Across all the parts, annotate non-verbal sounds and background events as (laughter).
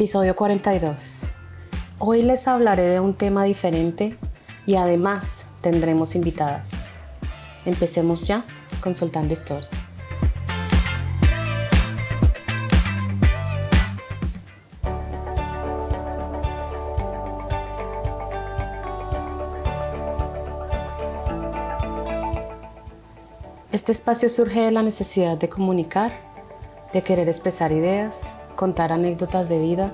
Episodio 42. Hoy les hablaré de un tema diferente y además tendremos invitadas. Empecemos ya consultando historias. Este espacio surge de la necesidad de comunicar, de querer expresar ideas, contar anécdotas de vida,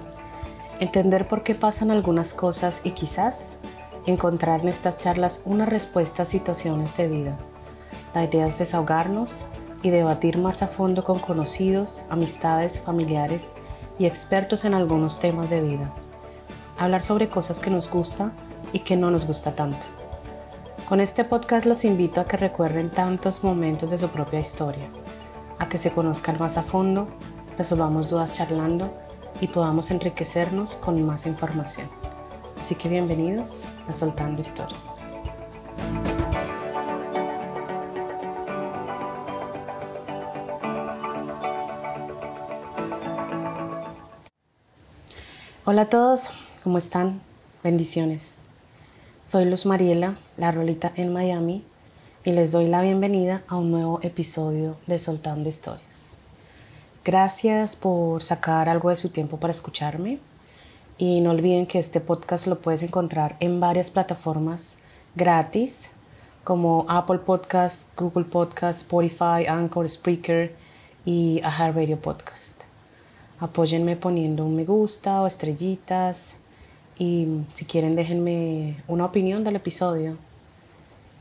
entender por qué pasan algunas cosas y quizás encontrar en estas charlas una respuesta a situaciones de vida. La idea es desahogarnos y debatir más a fondo con conocidos, amistades, familiares y expertos en algunos temas de vida. Hablar sobre cosas que nos gusta y que no nos gusta tanto. Con este podcast los invito a que recuerden tantos momentos de su propia historia, a que se conozcan más a fondo resolvamos dudas charlando y podamos enriquecernos con más información. Así que bienvenidos a Soltando Historias. Hola a todos, ¿cómo están? Bendiciones. Soy Luz Mariela, la rolita en Miami, y les doy la bienvenida a un nuevo episodio de Soltando Historias. Gracias por sacar algo de su tiempo para escucharme y no olviden que este podcast lo puedes encontrar en varias plataformas gratis como Apple Podcast, Google Podcast, Spotify, Anchor, Spreaker y Aha Radio Podcast. Apóyenme poniendo un me gusta o estrellitas y si quieren déjenme una opinión del episodio.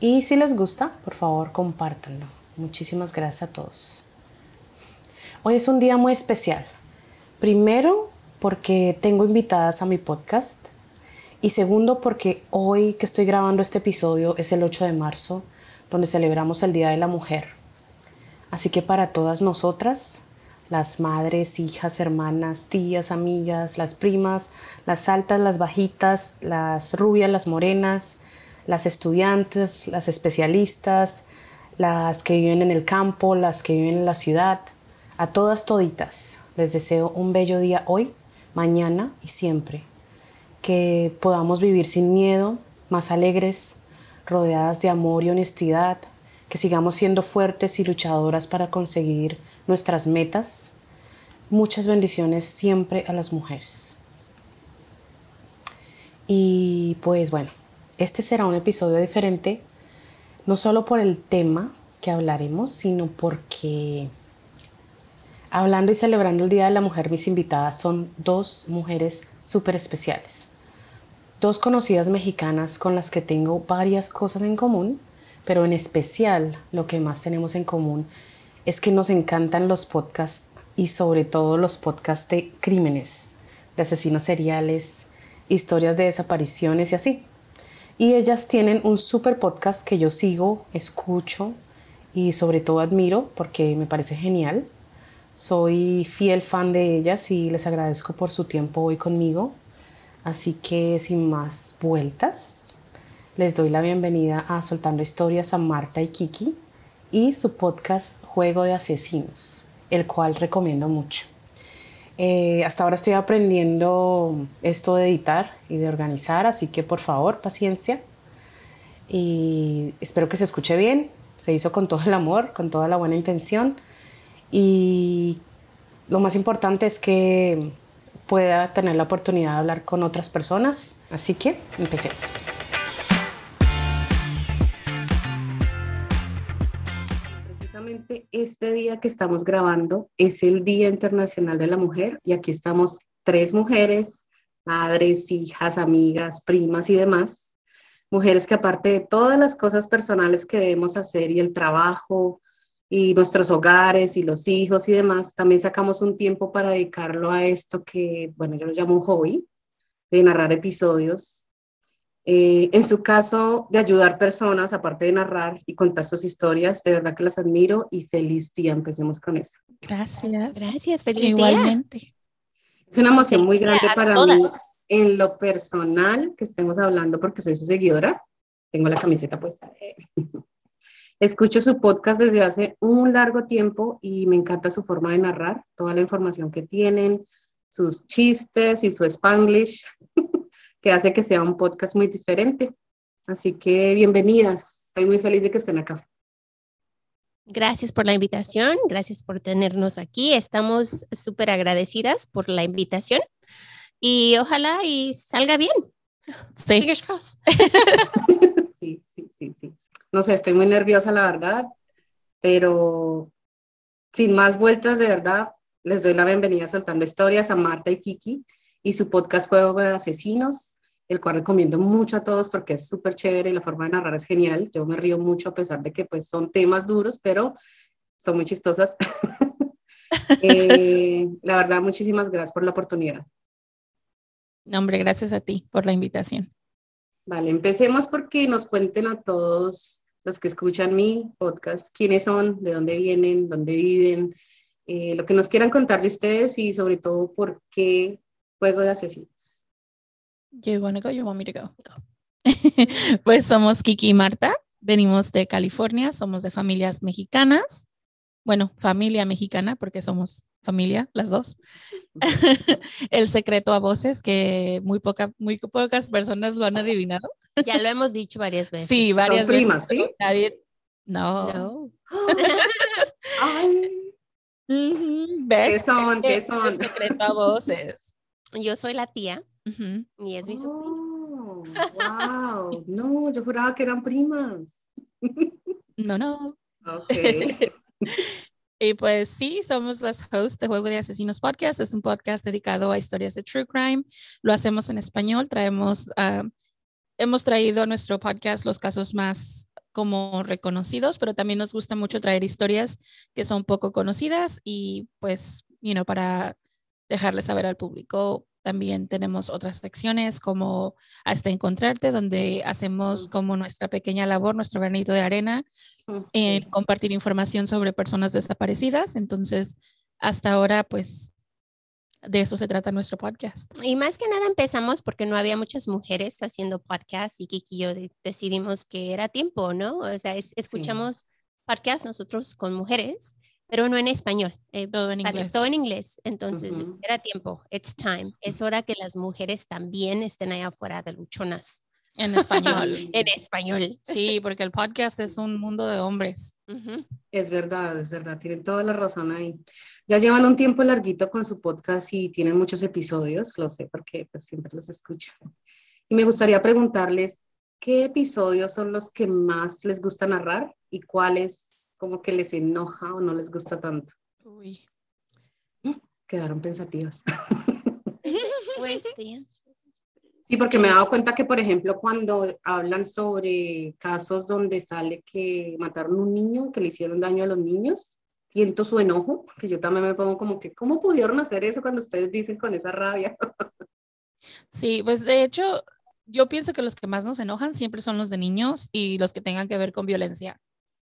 Y si les gusta, por favor compártanlo. Muchísimas gracias a todos. Hoy es un día muy especial. Primero, porque tengo invitadas a mi podcast. Y segundo, porque hoy que estoy grabando este episodio es el 8 de marzo, donde celebramos el Día de la Mujer. Así que para todas nosotras, las madres, hijas, hermanas, tías, amigas, las primas, las altas, las bajitas, las rubias, las morenas, las estudiantes, las especialistas, las que viven en el campo, las que viven en la ciudad, a todas toditas les deseo un bello día hoy, mañana y siempre. Que podamos vivir sin miedo, más alegres, rodeadas de amor y honestidad, que sigamos siendo fuertes y luchadoras para conseguir nuestras metas. Muchas bendiciones siempre a las mujeres. Y pues bueno, este será un episodio diferente, no solo por el tema que hablaremos, sino porque Hablando y celebrando el Día de la Mujer, mis invitadas son dos mujeres súper especiales. Dos conocidas mexicanas con las que tengo varias cosas en común, pero en especial lo que más tenemos en común es que nos encantan los podcasts y sobre todo los podcasts de crímenes, de asesinos seriales, historias de desapariciones y así. Y ellas tienen un súper podcast que yo sigo, escucho y sobre todo admiro porque me parece genial soy fiel fan de ellas y les agradezco por su tiempo hoy conmigo. Así que sin más vueltas, les doy la bienvenida a Soltando Historias a Marta y Kiki y su podcast Juego de Asesinos, el cual recomiendo mucho. Eh, hasta ahora estoy aprendiendo esto de editar y de organizar, así que por favor, paciencia. Y espero que se escuche bien. Se hizo con todo el amor, con toda la buena intención y lo más importante es que pueda tener la oportunidad de hablar con otras personas. Así que empecemos. Precisamente este día que estamos grabando es el Día Internacional de la Mujer y aquí estamos tres mujeres, madres, hijas, amigas, primas y demás. Mujeres que aparte de todas las cosas personales que debemos hacer y el trabajo, y nuestros hogares y los hijos y demás, también sacamos un tiempo para dedicarlo a esto que, bueno, yo lo llamo un hobby, de narrar episodios. Eh, en su caso, de ayudar personas, aparte de narrar y contar sus historias, de verdad que las admiro y feliz día. Empecemos con eso. Gracias. Gracias, feliz Igualmente. Es una emoción muy grande para mí en lo personal que estemos hablando porque soy su seguidora. Tengo la camiseta puesta. (laughs) Escucho su podcast desde hace un largo tiempo y me encanta su forma de narrar, toda la información que tienen, sus chistes y su spanglish, (laughs) que hace que sea un podcast muy diferente. Así que bienvenidas, estoy muy feliz de que estén acá. Gracias por la invitación, gracias por tenernos aquí. Estamos súper agradecidas por la invitación y ojalá y salga bien. Sí. (laughs) sí, sí, sí, sí. No sé, estoy muy nerviosa, la verdad, pero sin más vueltas, de verdad, les doy la bienvenida Soltando Historias a Marta y Kiki y su podcast Juego de Asesinos, el cual recomiendo mucho a todos porque es súper chévere y la forma de narrar es genial. Yo me río mucho a pesar de que pues son temas duros, pero son muy chistosas. (laughs) Eh, la verdad, muchísimas gracias por la oportunidad. No, hombre, gracias a ti por la invitación. Vale, empecemos porque nos cuenten a todos los que escuchan mi podcast quiénes son, de dónde vienen, dónde viven, eh, lo que nos quieran contar de ustedes y sobre todo por qué Juego de Asesinos. Want me to go? (laughs) pues somos Kiki y Marta, venimos de California, somos de familias mexicanas, bueno, familia mexicana porque somos familia, las dos. (laughs) el secreto a voces que muy, poca, muy pocas personas lo han adivinado. ya lo hemos dicho varias veces. Sí, varias Son primas, ¿sí? No. No. (laughs) Ay. ¿Qué son? ¿Qué son? El secreto a voces. Yo soy la tía y es mi oh, wow. No, yo juraba que eran primas. No, no. Ok. (laughs) Y pues sí, somos las hosts de Juego de Asesinos Podcast. Es un podcast dedicado a historias de true crime. Lo hacemos en español. Traemos, ah, hemos traído a nuestro podcast los casos más como reconocidos, pero también nos gusta mucho traer historias que son poco conocidas y pues, you know, para dejarles saber al público. También tenemos otras secciones como Hasta Encontrarte, donde hacemos como nuestra pequeña labor, nuestro granito de arena en compartir información sobre personas desaparecidas. Entonces, hasta ahora, pues, de eso se trata nuestro podcast. Y más que nada empezamos porque no había muchas mujeres haciendo podcast y Kiki y yo decidimos que era tiempo, ¿no? O sea, escuchamos podcast nosotros con mujeres, pero no en español. Eh, todo en inglés. Todo en inglés. Entonces, era tiempo. It's time. Es hora que las mujeres también estén allá afuera de luchonas. En español. (laughs) en español. Sí, porque el podcast es un mundo de hombres. Es verdad, es verdad, tienen toda la razón ahí. Ya llevan un tiempo larguito con su podcast y tienen muchos episodios, lo sé porque pues, siempre los escucho. Y me gustaría preguntarles, ¿qué episodios son los que más les gusta narrar y cuáles como que les enoja o no les gusta tanto? Uy. Quedaron pensativas. (laughs) Pues, (laughs) Sí, porque me he dado cuenta que, por ejemplo, cuando hablan sobre casos donde sale que mataron a un niño, que le hicieron daño a los niños, siento su enojo, que yo también me pongo como que, ¿cómo pudieron hacer eso cuando ustedes dicen con esa rabia? Sí, pues de hecho, yo pienso que los que más nos enojan siempre son los de niños y los que tengan que ver con violencia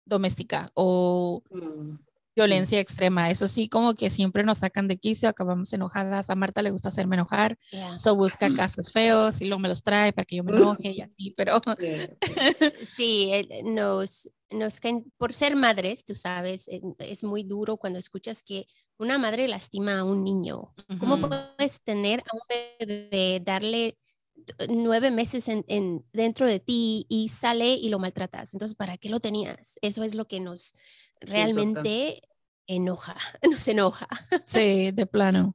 doméstica o Mm, violencia extrema. Eso sí, como que siempre nos sacan de quicio, acabamos enojadas. A Marta le gusta hacerme enojar, Yeah. so busca (clears throat) casos feos y luego me los trae para que yo me enoje y así, (laughs) pero (laughs) sí, nos, nos caen- por ser madres, tú sabes, eh, es muy duro cuando escuchas que una madre lastima a un niño. ¿Cómo puedes tener a un bebé, darle nueve meses en, en- dentro de ti y sale y lo maltratas? Entonces, ¿para qué lo tenías? Eso es lo que nos sí, total. realmente enoja, (laughs) nos enoja. sí, de plano.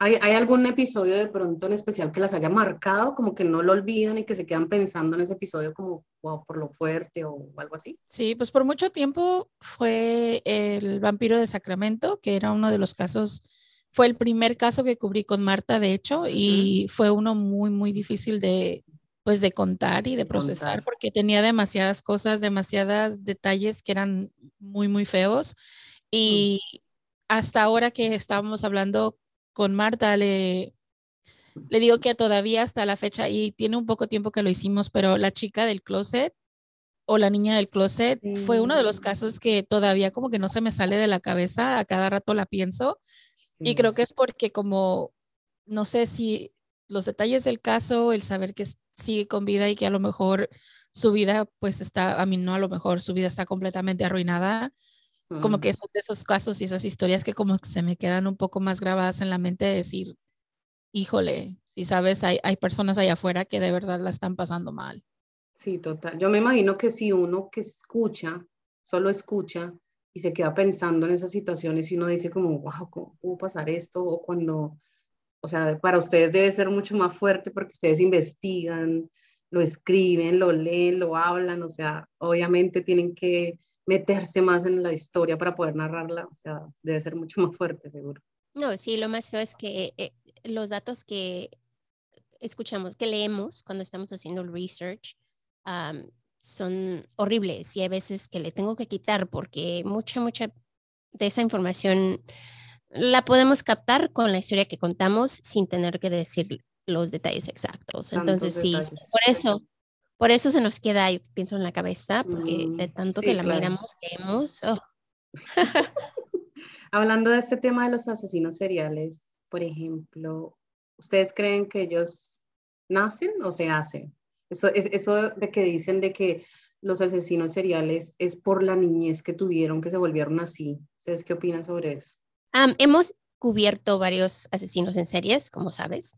¿Hay, ¿Hay algún episodio de pronto en especial que las haya marcado, como que no lo olvidan y que se quedan pensando en ese episodio como, wow, por lo fuerte o algo así? Sí, pues por mucho tiempo fue el vampiro de Sacramento, que era uno de los casos, fue el primer caso que cubrí con Marta, de hecho, y fue uno muy, muy difícil de, pues, de contar y de De procesar, contar. porque tenía demasiadas cosas, demasiados detalles que eran muy, muy feos. Y hasta ahora que estábamos hablando con Marta, le, le digo que todavía hasta la fecha, y tiene un poco tiempo que lo hicimos, pero la chica del closet o la niña del closet fue uno de los casos que todavía como que no se me sale de la cabeza, a cada rato la pienso, y creo que es porque como, no sé si los detalles del caso, el saber que sigue con vida y que a lo mejor su vida pues está, a mí no a lo mejor su vida está completamente arruinada, como que son de esos casos y esas historias que como que se me quedan un poco más grabadas en la mente de decir, híjole, si sabes, hay, hay personas allá afuera que de verdad la están pasando mal. Sí, total. Yo me imagino que si uno que escucha, solo escucha y se queda pensando en esas situaciones y uno dice como, wow, ¿cómo pudo pasar esto? O cuando, o sea, para ustedes debe ser mucho más fuerte porque ustedes investigan, lo escriben, lo leen, lo hablan, o sea, obviamente tienen que meterse más en la historia para poder narrarla, o sea, debe ser mucho más fuerte, seguro. No, sí, lo más feo es que eh, los datos que escuchamos, que leemos cuando estamos haciendo research, son horribles y hay veces que le tengo que quitar porque mucha, mucha de esa información la podemos captar con la historia que contamos sin tener que decir los detalles exactos. Entonces, sí, por eso, por eso se nos queda, yo pienso en la cabeza, porque de mm, tanto que la miramos, leemos. Oh. (laughs) Hablando de este tema de los asesinos seriales, por ejemplo, ¿ustedes creen que ellos nacen o se hacen? Eso, es, eso de que dicen de que los asesinos seriales es por la niñez que tuvieron que se volvieron así. ¿Ustedes qué opinan sobre eso? hemos cubierto varios asesinos en series, como sabes,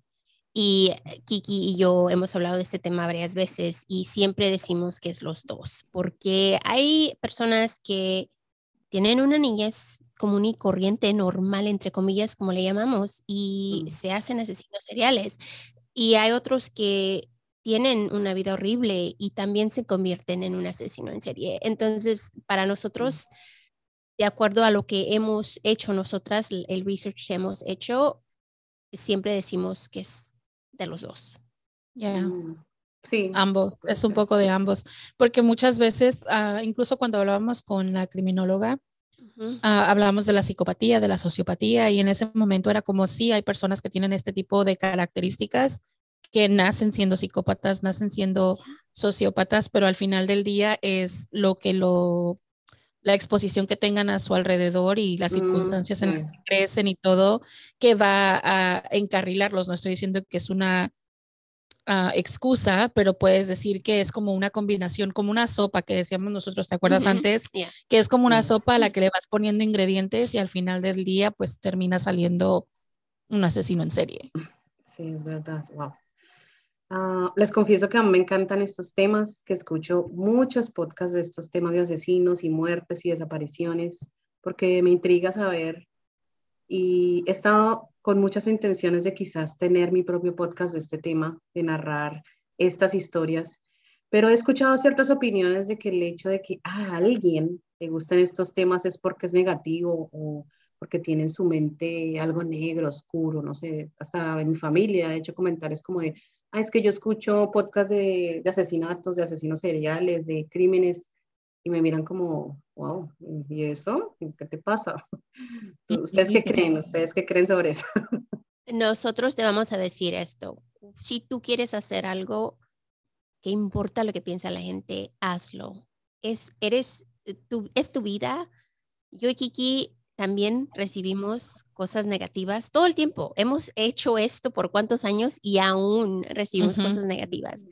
y Kiki y yo hemos hablado de este tema varias veces y siempre decimos que es los dos, porque hay personas que tienen una niñez común y corriente, normal, entre comillas, como le llamamos, y mm. se hacen asesinos seriales. Y hay otros que tienen una vida horrible y también se convierten en un asesino en serie. Entonces, para nosotros, de acuerdo a lo que hemos hecho nosotras, el research que hemos hecho, siempre decimos que es de los dos. Ya. Mm, sí. Ambos, es un poco de ambos, porque muchas veces, ah, incluso cuando hablábamos con la criminóloga, ah, hablábamos de la psicopatía, de la sociopatía, y en ese momento era como si hay personas que tienen este tipo de características que nacen siendo psicópatas, nacen siendo sociópatas, pero al final del día es lo que lo la exposición que tengan a su alrededor y las mm, circunstancias en las que crecen y todo, que va a encarrilarlos. No estoy diciendo que es una ah, excusa, pero puedes decir que es como una combinación, como una sopa que decíamos nosotros, ¿te acuerdas antes? Que es como una sopa a la que le vas poniendo ingredientes y al final del día pues termina saliendo un asesino en serie. Sí, es verdad. Wow. Ah, les confieso que a mí me encantan estos temas, que escucho muchos podcasts de estos temas de asesinos y muertes y desapariciones, porque me intriga saber y he estado con muchas intenciones de quizás tener mi propio podcast de este tema, de narrar estas historias, pero he escuchado ciertas opiniones de que el hecho de que a alguien le gusten estos temas es porque es negativo o porque tiene en su mente algo negro, oscuro, no sé, hasta en mi familia he hecho comentarios como de, ah, es que yo escucho podcasts de, asesinatos, de asesinos seriales, de crímenes, y me miran como, wow, ¿y eso? ¿Qué te pasa? (laughs) ¿Ustedes qué creen? ¿Ustedes qué creen sobre eso? Nosotros te vamos a decir esto. Si tú quieres hacer algo, que importa lo que piensa la gente, hazlo. Es, eres, tu, es tu vida. Yo y Kiki también recibimos cosas negativas todo el tiempo. Hemos hecho esto por cuántos años y aún recibimos cosas negativas.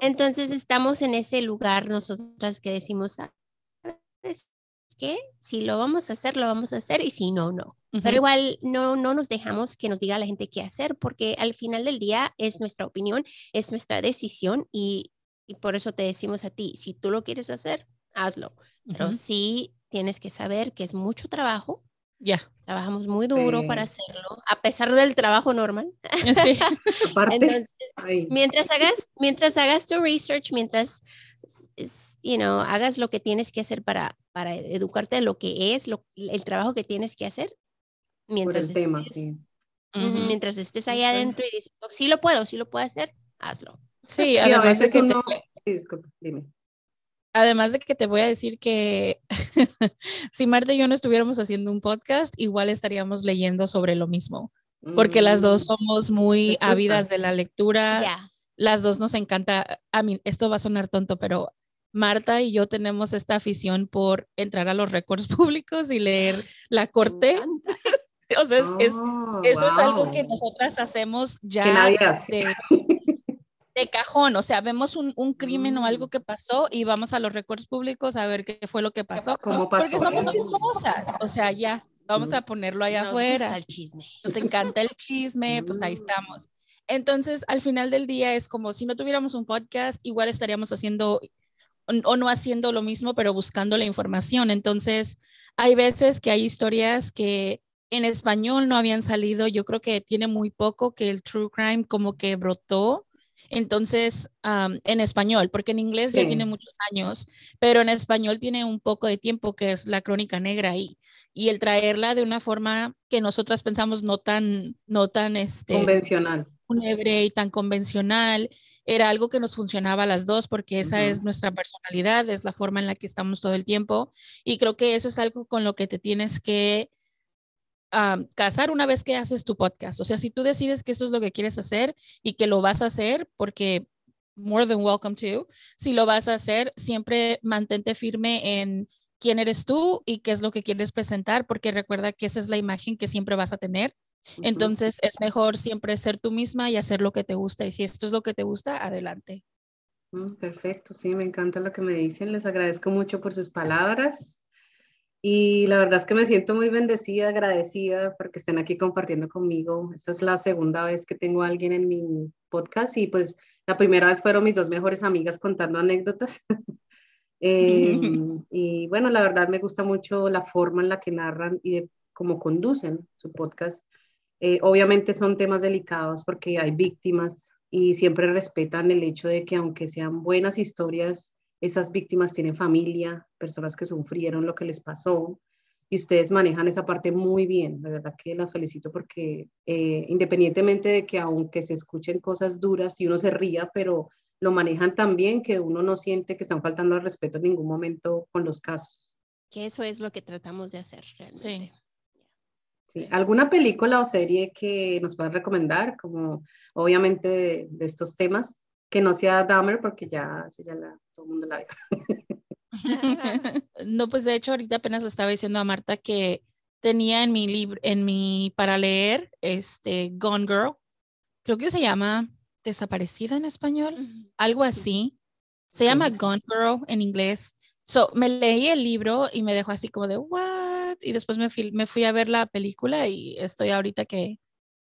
Entonces estamos en ese lugar nosotras que decimos, ¿sabes qué? Si lo vamos a hacer, lo vamos a hacer y si no, no. Pero igual no, no nos dejamos que nos diga la gente qué hacer porque al final del día es nuestra opinión, es nuestra decisión y, y por eso te decimos a ti, si tú lo quieres hacer, hazlo. Pero sí tienes que saber que es mucho trabajo. Ya. Trabajamos muy duro para hacerlo, a pesar del trabajo normal. (laughs) Sí. (laughs) mientras hagas, mientras hagas tu research, mientras you know, hagas lo que tienes que hacer para, para educarte de lo que es lo, el trabajo que tienes que hacer, mientras, estés, mientras estés ahí adentro y dices, oh, sí lo puedo, sí lo puedo hacer, hazlo. Sí, a veces que Sí, disculpa, dime además de que te voy a decir que (laughs) si Marta y yo no estuviéramos haciendo un podcast, igual estaríamos leyendo sobre lo mismo, porque las dos mm. somos muy ávidas de la lectura. Las dos nos encanta, a mí, esto va a sonar tonto, pero Marta y yo tenemos esta afición por entrar a los récords (laughs) públicos y leer la corte. (laughs) o sea, es, oh, eso es algo que nosotras hacemos ya. Que nadie hace de cajón, o sea, vemos un, un, crimen o algo mm. que pasó y vamos a los récords públicos a ver qué fue lo que pasó. ¿Cómo pasó? Porque somos famosas, o sea, ya. Vamos a ponerlo allá afuera. Gusta el chisme. Nos encanta el chisme, pues ahí estamos. Entonces, al final del día es como si no tuviéramos un podcast, igual estaríamos haciendo o no haciendo lo mismo, pero buscando la información. Entonces, hay veces que hay historias que en español no habían salido. Yo creo que tiene muy poco que el true crime como que brotó. Entonces, en español, porque en inglés ya tiene muchos años, pero en español tiene un poco de tiempo que es la crónica negra ahí. Y el traerla de una forma que nosotras pensamos no tan, no tan este, convencional. y tan convencional, era algo que nos funcionaba a las dos porque esa es nuestra personalidad, es la forma en la que estamos todo el tiempo. Y creo que eso es algo con lo que te tienes que casar una vez que haces tu podcast. O sea, si tú decides que eso es lo que quieres hacer y que lo vas a hacer porque more than welcome to, si lo vas a hacer, siempre mantente firme en quién eres tú y qué es lo que quieres presentar, porque recuerda que esa es la imagen que siempre vas a tener entonces es mejor siempre ser tú misma y hacer lo que te gusta. Y si esto es lo que te gusta, adelante. Mm, perfecto, sí, me encanta lo que me dicen. Les agradezco mucho por sus palabras. Y la verdad es que me siento muy bendecida, agradecida porque estén aquí compartiendo conmigo. Esta es la segunda vez que tengo a alguien en mi podcast y pues la primera vez fueron mis dos mejores amigas contando anécdotas. (laughs) Em, (laughs) y bueno, la verdad me gusta mucho la forma en la que narran y de cómo conducen su podcast. Eh, obviamente son temas delicados porque hay víctimas y siempre respetan el hecho de que aunque sean buenas historias, esas víctimas tienen familia, personas que sufrieron lo que les pasó y ustedes manejan esa parte muy bien. La verdad que las felicito porque eh, independientemente de que aunque se escuchen cosas duras y uno se ría, pero lo manejan tan bien que uno no siente que están faltando al respeto en ningún momento con los casos. Que eso es lo que tratamos de hacer realmente. Sí. ¿Alguna película o serie que nos puedas recomendar, como obviamente de, estos temas, que no sea Dahmer, porque ya, ya la, todo el mundo la ve? (laughs) no, pues de hecho ahorita apenas le estaba diciendo a Marta que tenía en mi libro, en mi, para leer, este, Gone Girl, creo que se llama Desaparecida en español, algo así. Se llama Gone Girl en inglés. So, me leí el libro y me dejó así como de, ¿what? Y después me fui, me fui a ver la película y estoy ahorita que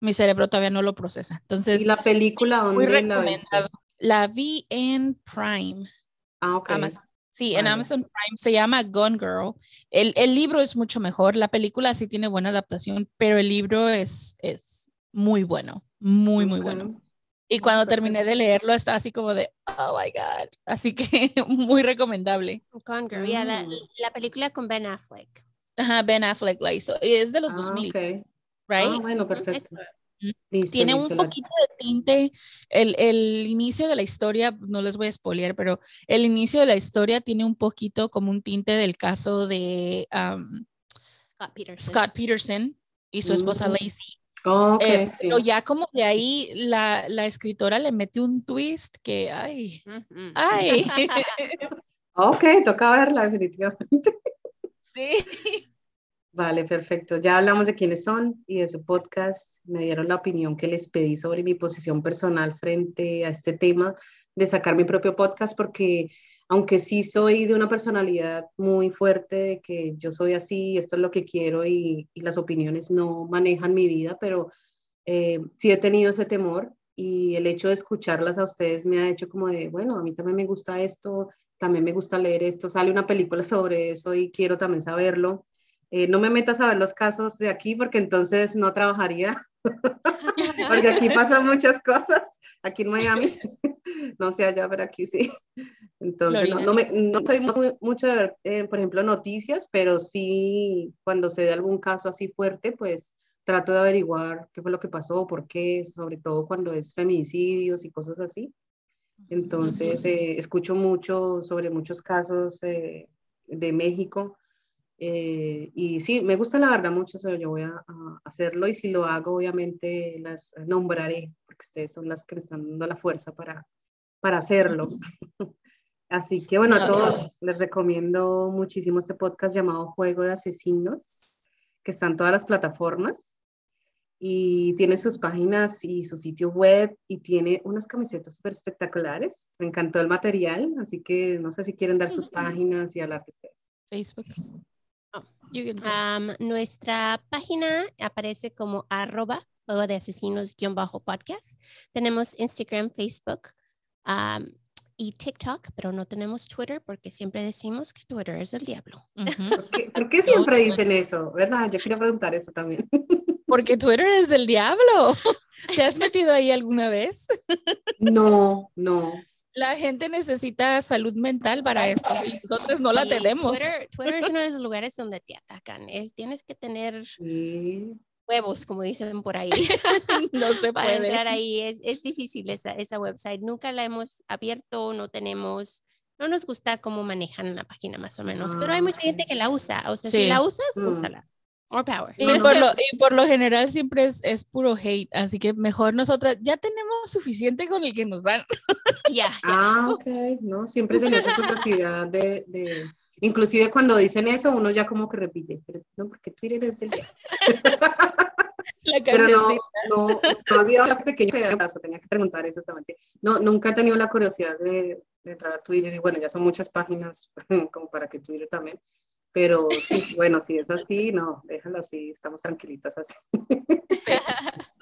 mi cerebro todavía no lo procesa. Entonces, ¿Y la película dónde la viste? La vi en Prime. Ah, ok. Sí, en Amazon Prime se llama Gone Girl. El, el, libro es mucho mejor, la película sí tiene buena adaptación, pero el libro es, es muy bueno, muy, muy bueno. Y cuando terminé de leerlo, estaba así como de, oh my God. Así que (laughs) muy recomendable. Con Girl, la, mm. la, película con Ben Affleck. Ajá, Ben Affleck la hizo. Es de los ah, 2000. Okay. Right? Ah, bueno, perfecto. Tiene un poquito de tinte, el, el, inicio de la historia, no les voy a spoilear, pero el inicio de la historia tiene un poquito como un tinte del caso de um, Scott Peterson. Scott Peterson y su esposa mm. Lacey eh, pero ya como de ahí la, la, escritora le mete un twist que, ay, ay. (laughs) ok, toca verla definitivamente. (laughs) Sí. Vale, perfecto. Ya hablamos de quiénes son y de su podcast. Me dieron la opinión que les pedí sobre mi posición personal frente a este tema de sacar mi propio podcast porque aunque sí soy de una personalidad muy fuerte, de que yo soy así, esto es lo que quiero y, las opiniones no manejan mi vida, pero eh, sí he tenido ese temor y el hecho de escucharlas a ustedes me ha hecho como de, bueno, a mí también me gusta esto, también me gusta leer esto, sale una película (laughs) sobre eso y quiero también saberlo. Eh, no me metas a ver los casos de aquí porque entonces no trabajaría, (laughs) porque aquí pasan muchas cosas, aquí en Miami, (laughs) no sé allá, pero aquí sí. Entonces, no, me, no, soy mucho de ver, eh, por ejemplo, noticias, pero sí, cuando se da algún caso así fuerte, pues trato de averiguar qué fue lo que pasó, por qué, sobre todo cuando es feminicidios y cosas así. Entonces, eh, escucho mucho sobre muchos casos de México eh, y sí, me gusta la verdad mucho, eso yo voy a, hacerlo y si lo hago, obviamente las nombraré, porque ustedes son las que me están dando la fuerza para, para hacerlo. (laughs) Así que bueno, a todos les recomiendo muchísimo este podcast llamado Juego de Asesinos, que está en todas las plataformas y tiene sus páginas y su sitio web y tiene unas camisetas súper espectaculares. Me encantó el material, así que no sé si quieren dar sus páginas y hablar de ustedes. Facebook. Nuestra página aparece como arroba juego de asesinos-podcast. Tenemos Instagram, Facebook y TikTok, pero no tenemos Twitter porque siempre decimos que Twitter es el diablo. ¿Por, qué, siempre dicen eso? ¿Verdad? Yo quería preguntar eso también. (laughs) Porque Twitter es del diablo. ¿Te has metido ahí alguna vez? No, no. La gente necesita salud mental para eso y nosotros no la tenemos. Twitter, es uno de (laughs) esos lugares donde te atacan. Es, tienes que tener huevos, como dicen por ahí. (laughs) no se Para entrar ahí es, es difícil esa, esa website. Nunca la hemos abierto, no tenemos, no nos gusta cómo manejan la página más o menos, pero hay mucha gente que la usa. O sea, si la usas, mm. úsala. More power. Y, por lo, y por lo general siempre es, es, puro hate, así que mejor nosotras ya tenemos suficiente con el que nos dan. (laughs) Ya. Ah, ok, no, siempre tenemos esa capacidad de, de, inclusive cuando dicen eso, uno ya como que repite, pero no, porque Twitter es el día. (laughs) La pero no, no, no había más pequeño tenía que preguntar eso también. No, nunca he tenido la curiosidad de, de entrar a Twitter y bueno, ya son muchas páginas (laughs) como para que Twitter también pero sí, bueno, si es así, no, déjalo así, estamos tranquilitas así. (laughs)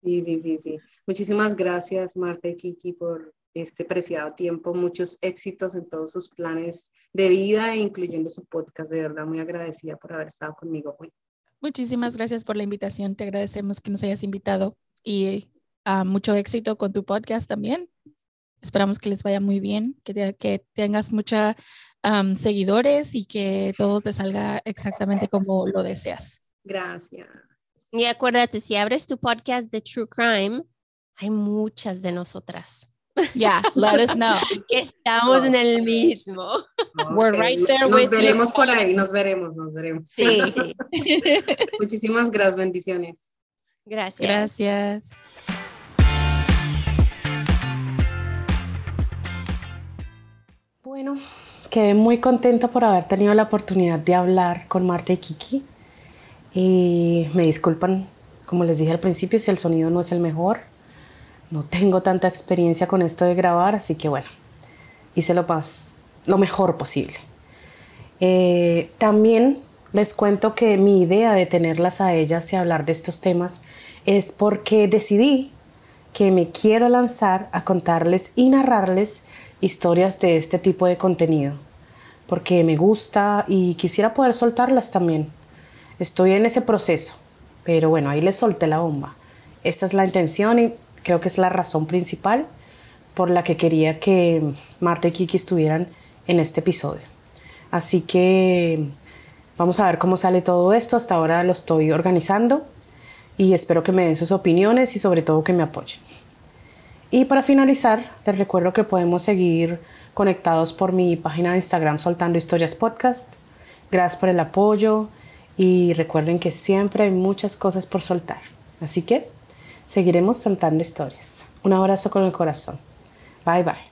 Sí, sí, sí, sí. Muchísimas gracias, Marta y Kiki, por este preciado tiempo. Muchos éxitos en todos sus planes de vida, incluyendo su podcast. De verdad, muy agradecida por haber estado conmigo hoy. Muchísimas gracias por la invitación. Te agradecemos que nos hayas invitado y uh, mucho éxito con tu podcast también. Esperamos que les vaya muy bien, que, que tengas mucha seguidores y que todo te salga exactamente como lo deseas. Gracias. Y acuérdate, si abres tu podcast de True Crime, hay muchas de nosotras. Ya, yeah, let us know. (laughs) Que estamos en el mismo. We're right there nos veremos por ahí, nos veremos, nos veremos. Sí. (laughs) Muchísimas gracias, bendiciones. Gracias. Gracias. Bueno, Quedé muy contenta por haber tenido la oportunidad de hablar con Marta y Kiki. Y me disculpan, como les dije al principio, si el sonido no es el mejor. No tengo tanta experiencia con esto de grabar, así que bueno, hice lo, más, lo mejor posible. Eh, también les cuento que mi idea de tenerlas a ellas y hablar de estos temas es porque decidí que me quiero lanzar a contarles y narrarles historias de este tipo de contenido, porque me gusta y quisiera poder soltarlas también. Estoy en ese proceso, pero bueno, ahí les solté la bomba. Esta es la intención y creo que es la razón principal por la que quería que Marta y Kiki estuvieran en este episodio. Así que vamos a ver cómo sale todo esto. Hasta ahora lo estoy organizando y espero que me den sus opiniones y sobre todo que me apoyen. Y para finalizar, les recuerdo que podemos seguir conectados por mi página de Instagram Soltando Historias Podcast. Gracias por el apoyo y recuerden que siempre hay muchas cosas por soltar. Así que seguiremos soltando historias. Un abrazo con el corazón. Bye bye.